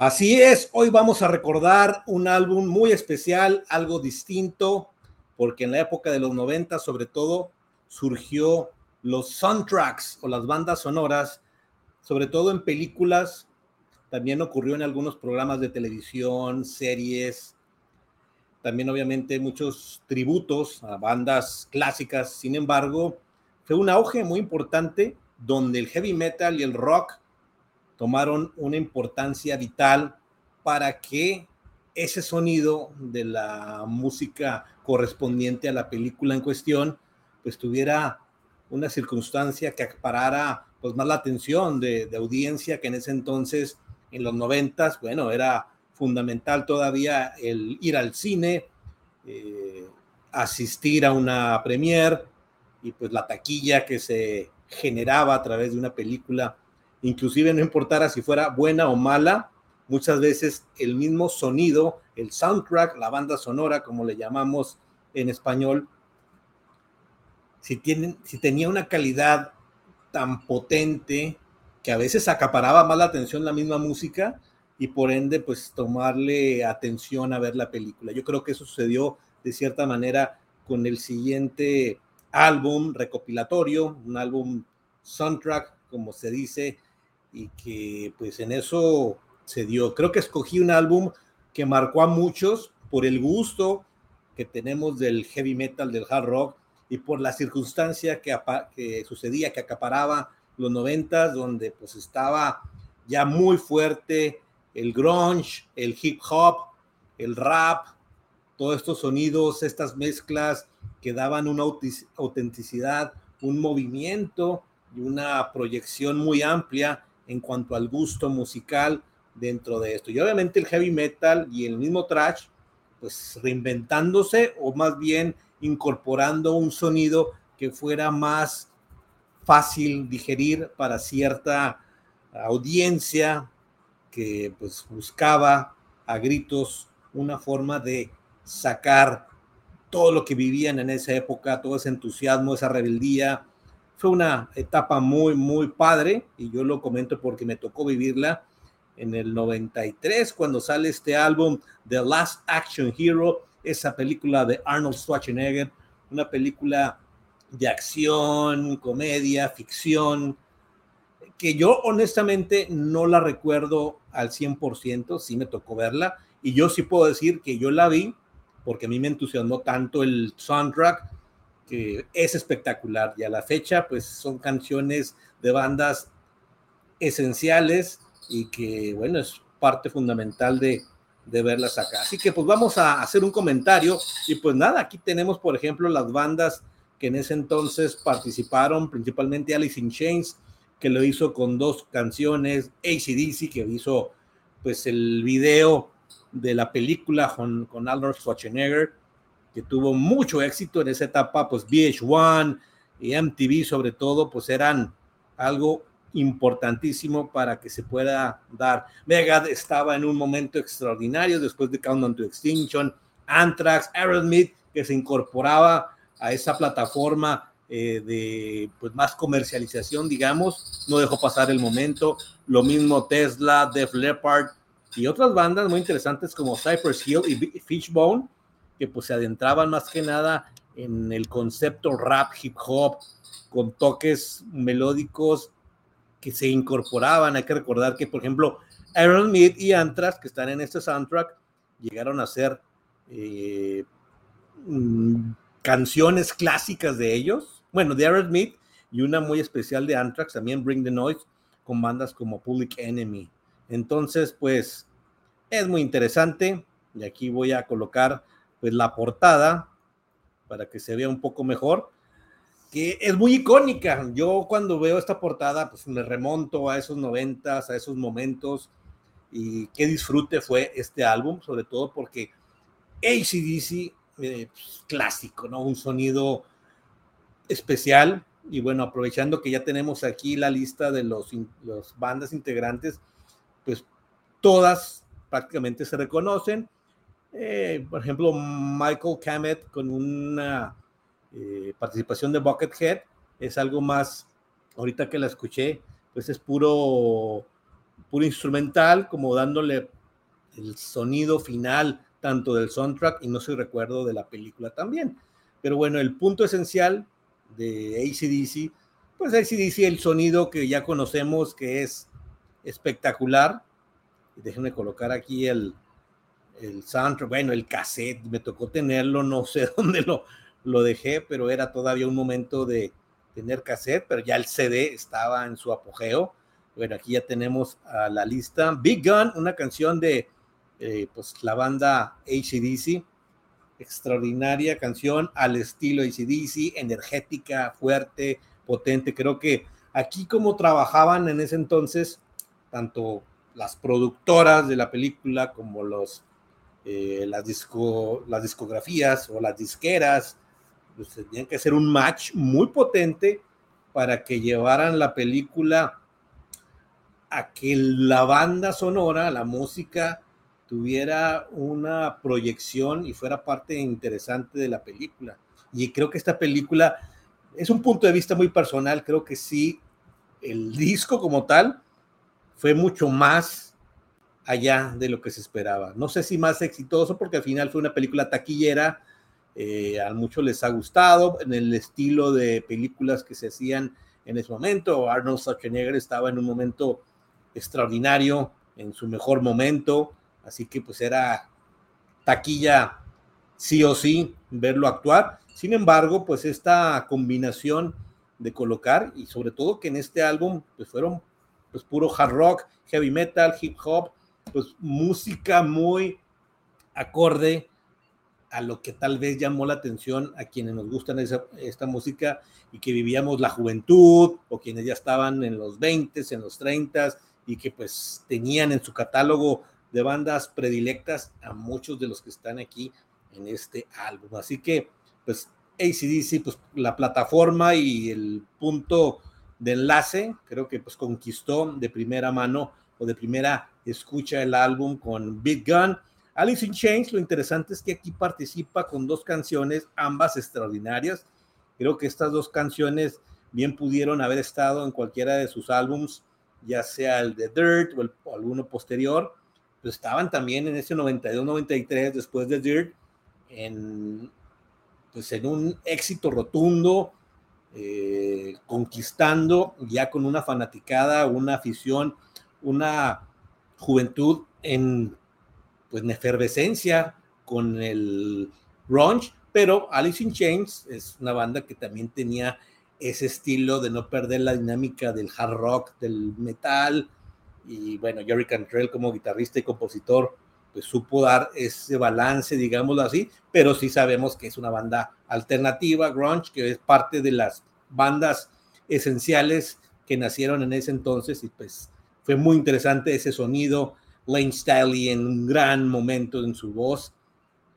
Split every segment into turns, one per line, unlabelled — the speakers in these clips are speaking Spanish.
Así es, hoy vamos a recordar un álbum muy especial, algo distinto, porque en la época de los 90 sobre todo surgió los soundtracks o las bandas sonoras, sobre todo en películas, también ocurrió en algunos programas de televisión, series, también obviamente muchos tributos a bandas clásicas, sin embargo, fue un auge muy importante donde el heavy metal y el rock tomaron una importancia vital para que ese sonido de la música correspondiente a la película en cuestión, pues tuviera una circunstancia que acaparara pues más la atención de, audiencia que en ese entonces, en los noventas, bueno, era fundamental todavía el ir al cine, eh, asistir a una premier y pues la taquilla que se generaba a través de una película inclusive no importara si fuera buena o mala, muchas veces el mismo sonido, el soundtrack, la banda sonora, como le llamamos en español, si, si tenía una calidad tan potente que a veces acaparaba más la atención la misma música y por ende pues tomarle atención a ver la película. Yo creo que eso sucedió de cierta manera con el siguiente álbum recopilatorio, un álbum soundtrack, como se dice, y que pues en eso se dio. Creo que escogí un álbum que marcó a muchos por el gusto que tenemos del heavy metal, del hard rock y por la circunstancia que, que sucedía, que acaparaba los noventas, donde pues estaba ya muy fuerte el grunge, el hip hop, el rap, todos estos sonidos, estas mezclas que daban una autenticidad, un movimiento y una proyección muy amplia en cuanto al gusto musical dentro de esto. Y obviamente el heavy metal y el mismo trash, pues reinventándose o más bien incorporando un sonido que fuera más fácil digerir para cierta audiencia que pues buscaba a gritos una forma de sacar todo lo que vivían en esa época, todo ese entusiasmo, esa rebeldía, fue una etapa muy, muy padre y yo lo comento porque me tocó vivirla en el 93 cuando sale este álbum The Last Action Hero, esa película de Arnold Schwarzenegger, una película de acción, comedia, ficción, que yo honestamente no la recuerdo al 100%, sí me tocó verla, y yo sí puedo decir que yo la vi porque a mí me entusiasmó tanto el soundtrack, que es espectacular y a la fecha pues son canciones de bandas esenciales y que bueno es parte fundamental de, de verlas acá. Así que pues vamos a hacer un comentario y pues nada, aquí tenemos por ejemplo las bandas que en ese entonces participaron, principalmente Alice in Chains, que lo hizo con dos canciones, ACDC, que hizo pues el video de la película con, con Arnold Schwarzenegger, que tuvo mucho éxito en esa etapa, pues VH1 y MTV sobre todo, pues eran algo importantísimo para que se pueda dar. Megad estaba en un momento extraordinario después de Countdown to Extinction, Anthrax, Aerosmith, que se incorporaba a esa plataforma eh, de pues más comercialización, digamos, no dejó pasar el momento. Lo mismo Tesla, Def Leppard y otras bandas muy interesantes como Cypress Hill y Fishbone, que pues se adentraban más que nada en el concepto rap, hip hop, con toques melódicos que se incorporaban. Hay que recordar que, por ejemplo, Aaron Smith y Anthrax, que están en este soundtrack, llegaron a ser eh, mm, canciones clásicas de ellos. Bueno, de Aaron Smith y una muy especial de Anthrax, también Bring the Noise, con bandas como Public Enemy. Entonces, pues, es muy interesante. Y aquí voy a colocar pues la portada para que se vea un poco mejor, que es muy icónica. Yo cuando veo esta portada, pues me remonto a esos noventas, a esos momentos y qué disfrute fue este álbum, sobre todo porque ACDC, eh, pues, clásico, ¿no? Un sonido especial. Y bueno, aprovechando que ya tenemos aquí la lista de los, los bandas integrantes, pues todas prácticamente se reconocen eh, por ejemplo, Michael Camet con una eh, participación de Buckethead es algo más, ahorita que la escuché, pues es puro puro instrumental, como dándole el sonido final tanto del soundtrack y no se recuerdo de la película también. Pero bueno, el punto esencial de ACDC, pues ACDC, el sonido que ya conocemos que es espectacular. Déjenme colocar aquí el, el soundtrack, bueno, el cassette, me tocó tenerlo, no sé dónde lo, lo dejé, pero era todavía un momento de tener cassette, pero ya el CD estaba en su apogeo. Bueno, aquí ya tenemos a la lista. Big Gun, una canción de eh, pues, la banda ACDC, extraordinaria canción al estilo ACDC, energética, fuerte, potente. Creo que aquí como trabajaban en ese entonces, tanto las productoras de la película como los, eh, las, disco, las discografías o las disqueras, pues tenían que hacer un match muy potente para que llevaran la película a que la banda sonora, la música, tuviera una proyección y fuera parte interesante de la película. Y creo que esta película es un punto de vista muy personal, creo que sí, el disco como tal fue mucho más allá de lo que se esperaba. No sé si más exitoso, porque al final fue una película taquillera, eh, a muchos les ha gustado, en el estilo de películas que se hacían en ese momento. Arnold Schwarzenegger estaba en un momento extraordinario, en su mejor momento, así que pues era taquilla sí o sí verlo actuar. Sin embargo, pues esta combinación de colocar y sobre todo que en este álbum pues fueron pues puro hard rock, heavy metal, hip hop, pues música muy acorde a lo que tal vez llamó la atención a quienes nos gustan esta música y que vivíamos la juventud o quienes ya estaban en los 20, en los 30 y que pues tenían en su catálogo de bandas predilectas a muchos de los que están aquí en este álbum. Así que pues ACDC, pues la plataforma y el punto de enlace, creo que pues conquistó de primera mano o de primera escucha el álbum con Big Gun. Alice in Chains, lo interesante es que aquí participa con dos canciones, ambas extraordinarias. Creo que estas dos canciones bien pudieron haber estado en cualquiera de sus álbums ya sea el de Dirt o, el, alguno posterior, estaban también en ese 92-93 después de Dirt en, pues en un éxito rotundo, eh, conquistando ya con una fanaticada, una afición, una juventud en, pues, en efervescencia con el grunge, pero Alice in Chains es una banda que también tenía ese estilo de no perder la dinámica del hard rock, del metal. Y bueno, Jerry Cantrell como guitarrista y compositor, pues supo dar ese balance, digámoslo así, pero sí sabemos que es una banda alternativa, grunge, que es parte de las bandas esenciales que nacieron en ese entonces y pues fue muy interesante ese sonido. Lane Staley en un gran momento en su voz,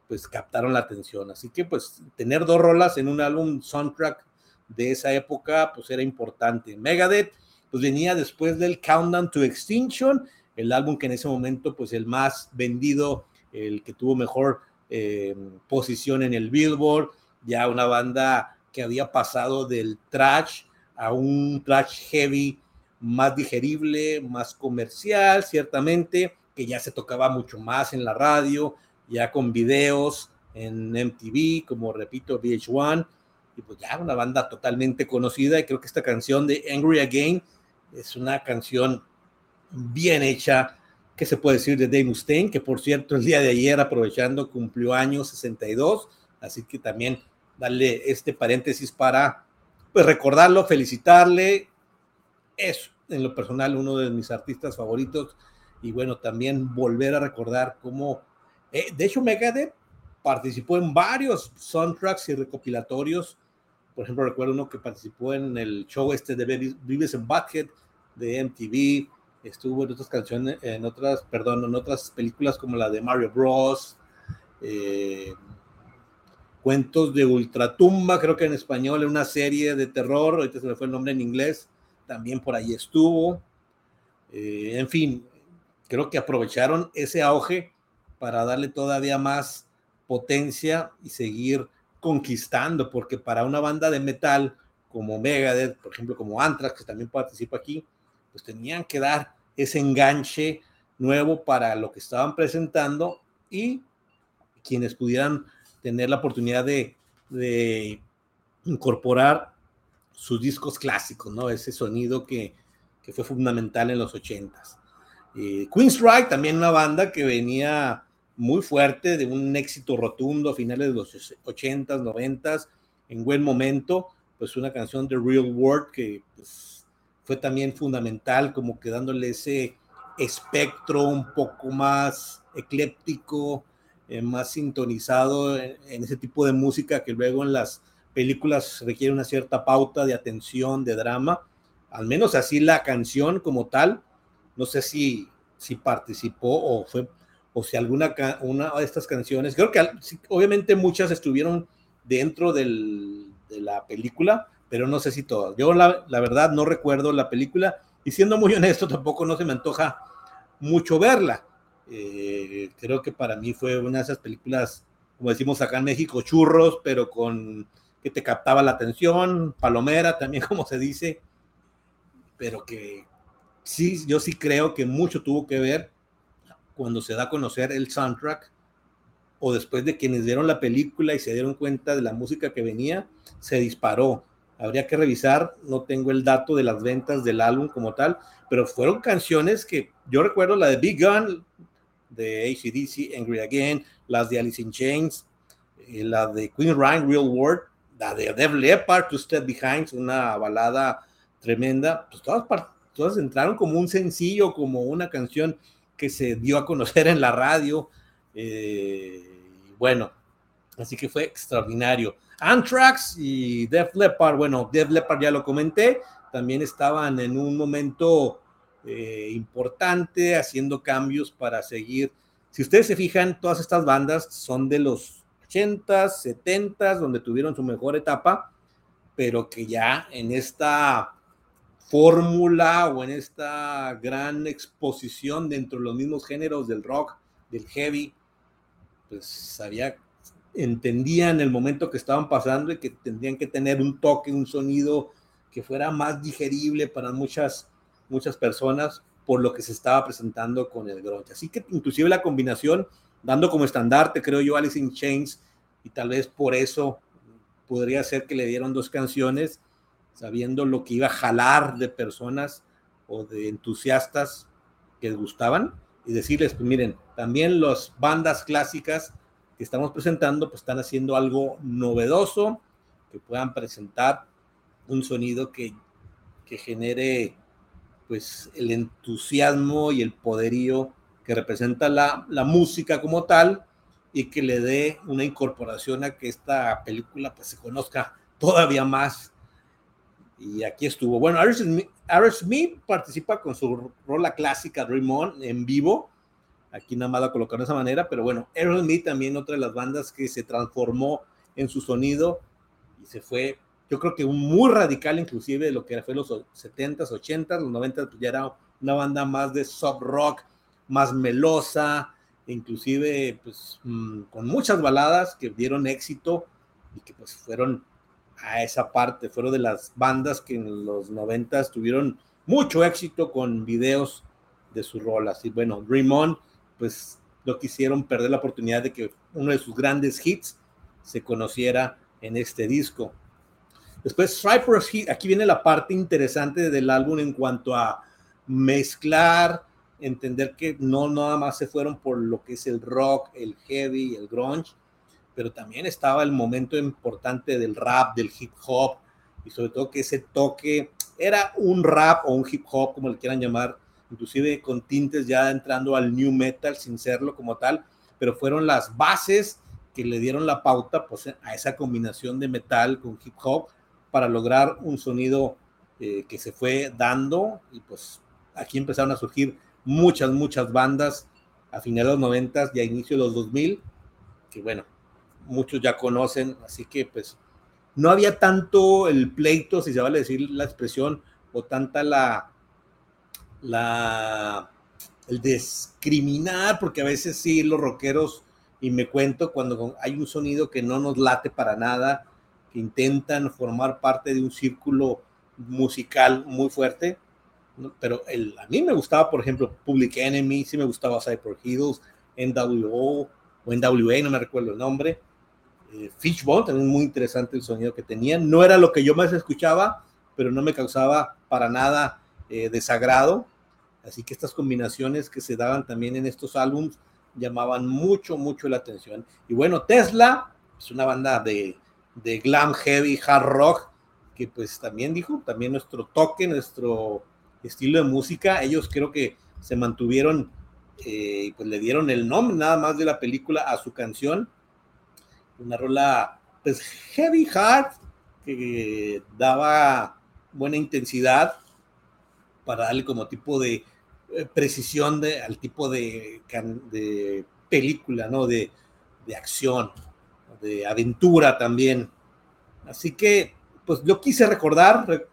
pues captaron la atención. Así que pues tener dos rolas en un álbum soundtrack de esa época, pues era importante. Megadeth, pues venía después del Countdown to Extinction, el álbum que en ese momento, pues el más vendido, el que tuvo mejor eh, posición en el Billboard, ya una banda que había pasado del trash a un trash heavy más digerible, más comercial, ciertamente, que ya se tocaba mucho más en la radio, ya con videos en MTV, como repito, VH1, y pues ya una banda totalmente conocida y creo que esta canción de Angry Again es una canción bien hecha, que se puede decir de Dave Mustaine, que por cierto el día de ayer aprovechando cumplió años 62, así que también darle este paréntesis para pues recordarlo, felicitarle, es en lo personal uno de mis artistas favoritos. Y bueno, también volver a recordar cómo, eh, de hecho Megadeth participó en varios soundtracks y recopilatorios. Por ejemplo, recuerdo uno que participó en el show este de Vives en Bucket de MTV, estuvo en otras canciones, en otras, perdón, en otras películas como la de Mario Bros, eh, Cuentos de Ultratumba, creo que en español, una serie de terror, ahorita se me fue el nombre en inglés, también por ahí estuvo. Eh, en fin, creo que aprovecharon ese auge para darle todavía más potencia y seguir conquistando, porque para una banda de metal como Megadeth, por ejemplo, como Anthrax, que también participa aquí, pues tenían que dar ese enganche nuevo para lo que estaban presentando y quienes pudieran tener la oportunidad de, de incorporar sus discos clásicos, ¿no? Ese sonido que, que fue fundamental en los ochentas. Eh, Queenstrike, también una banda que venía muy fuerte, de un éxito rotundo a finales de los ochentas, noventas, en buen momento, pues una canción de Real World que pues, fue también fundamental, como que dándole ese espectro un poco más ecléptico, eh, más sintonizado en, ese tipo de música que luego en las películas requiere una cierta pauta de atención, de drama, al menos así la canción como tal, no sé si, si participó o fue, o si alguna una de estas canciones, creo que obviamente muchas estuvieron dentro del, de la película, pero no sé si todas. Yo la, la verdad no recuerdo la película y siendo muy honesto tampoco no se me antoja mucho verla. Eh, creo que para mí fue una de esas películas, como decimos acá en México, churros, pero con que te captaba la atención, palomera también como se dice, pero que sí, yo sí creo que mucho tuvo que ver cuando se da a conocer el soundtrack o después de quienes dieron la película y se dieron cuenta de la música que venía, se disparó. Habría que revisar, no tengo el dato de las ventas del álbum como tal, pero fueron canciones que yo recuerdo la de Big Gun, de ACDC, Angry Again, las de Alice in Chains, eh, la de Queen Ryan, Real World, la de Dev Leppard, To Step Behind, una balada tremenda, pues todas, todas entraron como un sencillo, como una canción que se dio a conocer en la radio. Eh, bueno, así que fue extraordinario. Anthrax y Def Leppard, bueno, Def Leppard ya lo comenté, también estaban en un momento eh, importante haciendo cambios para seguir. Si ustedes se fijan, todas estas bandas son de los 80s, 70s, donde tuvieron su mejor etapa, pero que ya en esta fórmula o en esta gran exposición dentro de los mismos géneros del rock, del heavy, pues sabía, entendían el momento que estaban pasando y que tendrían que tener un toque, un sonido que fuera más digerible para muchas, muchas personas por lo que se estaba presentando con el grunge. Así que inclusive la combinación, dando como estandarte, creo yo, Alice in Chains, y tal vez por eso podría ser que le dieron dos canciones, sabiendo lo que iba a jalar de personas o de entusiastas que les gustaban y decirles, pues miren, también las bandas clásicas que estamos presentando, pues están haciendo algo novedoso, que puedan presentar un sonido que, que genere pues el entusiasmo y el poderío que representa la, la música como tal y que le dé una incorporación a que esta película pues se conozca todavía más y aquí estuvo. Bueno, Smith participa con su rola clásica Dream On en vivo. Aquí nada más la colocaron de esa manera, pero bueno, Smith también otra de las bandas que se transformó en su sonido y se fue, yo creo que muy radical inclusive de lo que fue los 70s, 80s, los 90s, pues ya era una banda más de soft rock, más melosa, inclusive pues mm, con muchas baladas que dieron éxito y que pues fueron a esa parte. Fueron de las bandas que en los noventas tuvieron mucho éxito con videos de sus rolas. Y bueno, Dream On, pues no quisieron perder la oportunidad de que uno de sus grandes hits se conociera en este disco. Después, Cypress Heat, aquí viene la parte interesante del álbum en cuanto a mezclar, entender que no nada más se fueron por lo que es el rock, el heavy, el grunge, pero también estaba el momento importante del rap, del hip hop, y sobre todo que ese toque era un rap o un hip hop, como le quieran llamar, inclusive con tintes ya entrando al new metal sin serlo como tal, pero fueron las bases que le dieron la pauta pues, a esa combinación de metal con hip hop para lograr un sonido eh, que se fue dando y pues aquí empezaron a surgir muchas, muchas bandas a finales de los 90 y a inicio de los 2000, que bueno, muchos ya conocen, así que pues no había tanto el pleito, si se vale decir la expresión, o tanta la, la, el discriminar, porque a veces sí los rockeros, y me cuento cuando hay un sonido que no nos late para nada, que intentan formar parte de un círculo musical muy fuerte, pero el, a mí me gustaba, por ejemplo, Public Enemy, sí me gustaba Cyber Heroes, NWO o NWA, no me recuerdo el nombre. Eh, Fishbone, también muy interesante el sonido que tenían. No era lo que yo más escuchaba, pero no me causaba para nada eh, desagrado. Así que estas combinaciones que se daban también en estos álbums llamaban mucho, mucho la atención. Y bueno, Tesla es una banda de, de glam, heavy, hard rock, que pues también dijo, también nuestro toque, nuestro estilo de música, ellos creo que se mantuvieron, eh, pues le dieron el nombre nada más de la película a su canción, una rola pues heavy hard, que daba buena intensidad para darle como tipo de eh, precisión de, al tipo de, de película, ¿no? De, de acción, de aventura también. Así que, pues yo quise recordar,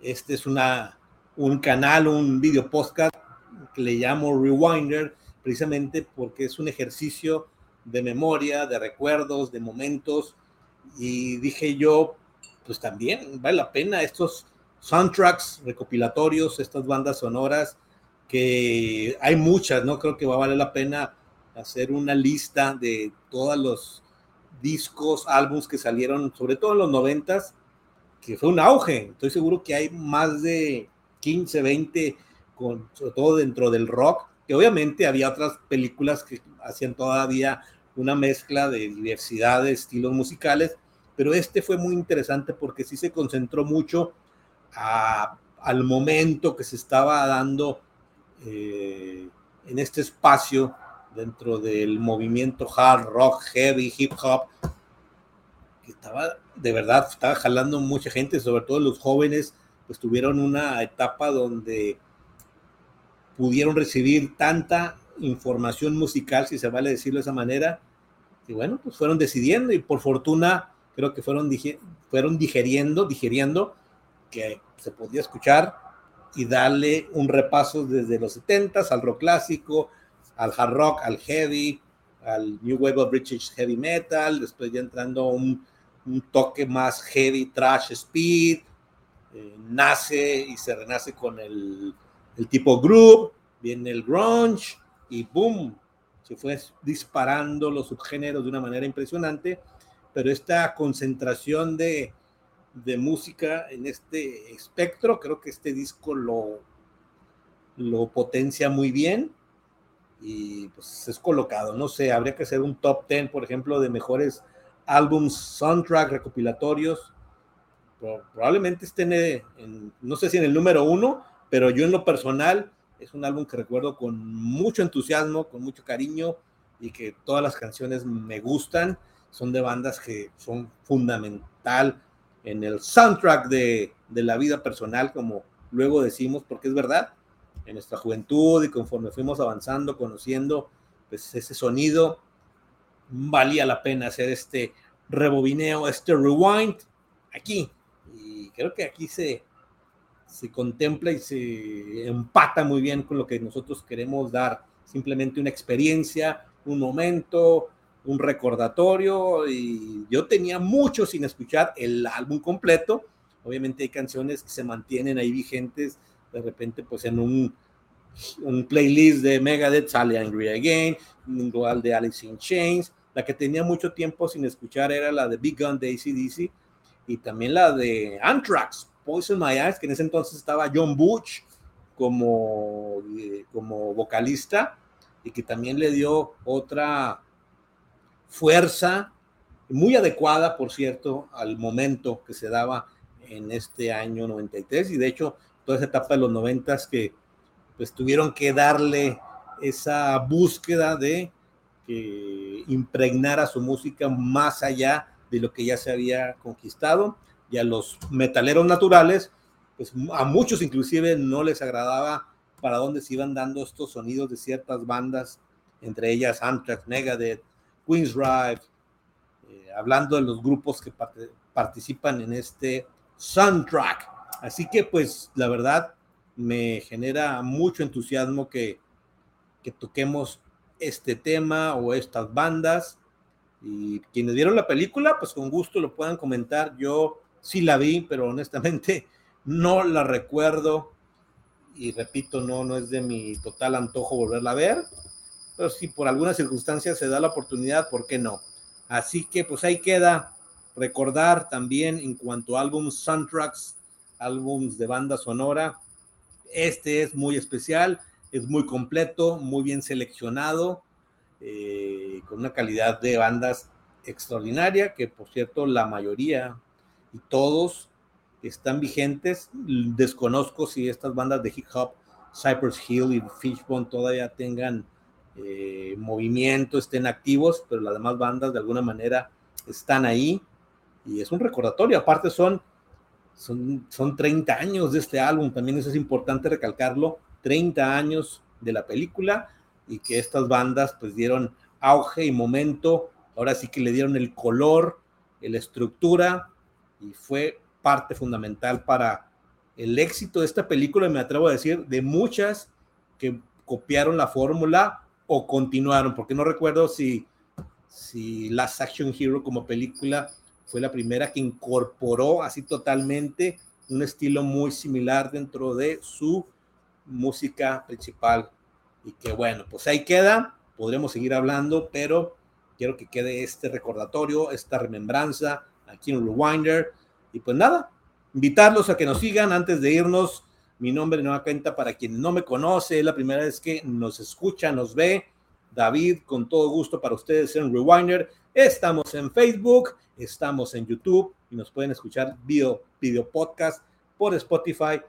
este es una, un canal, un video podcast que le llamo Rewinder, precisamente porque es un ejercicio de memoria, de recuerdos, de momentos. Y dije yo, pues también vale la pena estos soundtracks recopilatorios, estas bandas sonoras, que hay muchas, ¿no? Creo que va a valer la pena hacer una lista de todos los discos, álbums que salieron, sobre todo en los noventas, que fue un auge. Estoy seguro que hay más de 15, 20, con, sobre todo dentro del rock, que obviamente había otras películas que hacían todavía una mezcla de diversidad de estilos musicales, pero este fue muy interesante porque sí se concentró mucho al momento que se estaba dando eh, en este espacio dentro del movimiento hard rock, heavy, hip hop, que estaba de verdad, estaba jalando mucha gente, sobre todo los jóvenes, pues tuvieron una etapa donde pudieron recibir tanta información musical, si se vale decirlo de esa manera, y bueno, pues fueron decidiendo y por fortuna creo que fueron, fueron digeriendo, digeriendo que se podía escuchar y darle un repaso desde los 70 al rock clásico, al hard rock, al heavy, al New Wave of British Heavy Metal, después ya entrando un, un toque más heavy, trash, speed, eh, nace y se renace con el, tipo groove, viene el grunge y boom, se fue disparando los subgéneros de una manera impresionante, pero esta concentración de, música en este espectro. Creo que este disco lo, lo potencia muy bien y pues es colocado. No sé, habría que hacer un top 10, por ejemplo, de mejores álbums, soundtrack, recopilatorios. Probablemente estén en, no sé si en el número uno, pero yo en lo personal es un álbum que recuerdo con mucho entusiasmo, con mucho cariño y que todas las canciones me gustan. Son de bandas que son fundamental en el soundtrack de, la vida personal, como luego decimos, porque es verdad, en nuestra juventud y conforme fuimos avanzando, conociendo, pues ese sonido, valía la pena hacer este rebobineo, este rewind aquí. Y creo que aquí se, se contempla y se empata muy bien con lo que nosotros queremos dar. Simplemente una experiencia, un momento, un recordatorio y yo tenía mucho sin escuchar el álbum completo. Obviamente hay canciones que se mantienen ahí vigentes, de repente pues en un, un playlist de Megadeth sale Angry Again, igual de Alice in Chains. La que tenía mucho tiempo sin escuchar era la de Big Gun de ACDC y también la de Anthrax, Poison My Eyes, que en ese entonces estaba John Butch como, eh, como vocalista y que también le dio otra fuerza, muy adecuada, por cierto, al momento que se daba en este año 93 y de hecho toda esa etapa de los 90 que pues tuvieron que darle esa búsqueda de que impregnara su música más allá de lo que ya se había conquistado y a los metaleros naturales pues a muchos inclusive no les agradaba para dónde se iban dando estos sonidos de ciertas bandas entre ellas Anthrax, Megadeth, Queen's Drive, eh, hablando de los grupos que participan en este soundtrack. Así que pues la verdad me genera mucho entusiasmo que, que toquemos este tema o estas bandas. Y quienes vieron la película, pues con gusto lo puedan comentar. Yo sí la vi, pero honestamente no la recuerdo y repito, no, no es de mi total antojo volverla a ver, pero si por alguna circunstancia se da la oportunidad, ¿por qué no? Así que pues ahí queda recordar también en cuanto a álbums soundtracks, álbums de banda sonora, este es muy especial, es muy completo, muy bien seleccionado, eh, con una calidad de bandas extraordinaria, que por cierto la mayoría y todos están vigentes. Desconozco si estas bandas de hip hop, Cypress Hill y Fishbone todavía tengan eh, movimiento, estén activos, pero las demás bandas de alguna manera están ahí y es un recordatorio. Aparte son, son, son 30 años de este álbum, también eso es importante recalcarlo, 30 años de la película y que estas bandas pues dieron auge y momento, ahora sí que le dieron el color, la estructura y fue parte fundamental para el éxito de esta película, me atrevo a decir, de muchas que copiaron la fórmula o continuaron, porque no recuerdo si, si Last Action Hero como película fue la primera que incorporó así totalmente un estilo muy similar dentro de su música principal. Y que bueno, pues ahí queda, podremos seguir hablando, pero quiero que quede este recordatorio, esta remembranza aquí en Rewinder y pues nada, invitarlos a que nos sigan antes de irnos. Mi nombre Nueva Cuenta para quien no me conoce, es la primera vez que nos escucha, nos ve. David, con todo gusto para ustedes en Rewinder. Estamos en Facebook, estamos en YouTube y nos pueden escuchar video, video podcast por Spotify.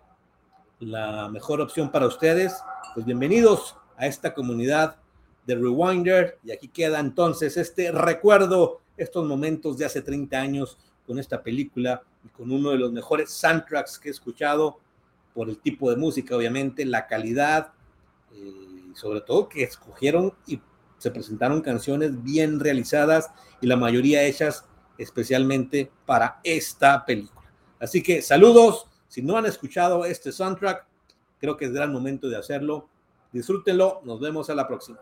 La mejor opción para ustedes. Pues bienvenidos a esta comunidad de Rewinder. Y aquí queda entonces este recuerdo, estos momentos de hace 30 años con esta película y con uno de los mejores soundtracks que he escuchado por el tipo de música, obviamente, la calidad, eh, y sobre todo que escogieron y se presentaron canciones bien realizadas y la mayoría hechas especialmente para esta película. Así que saludos, si no han escuchado este soundtrack, creo que es gran momento de hacerlo. Disfrútenlo, nos vemos a la próxima.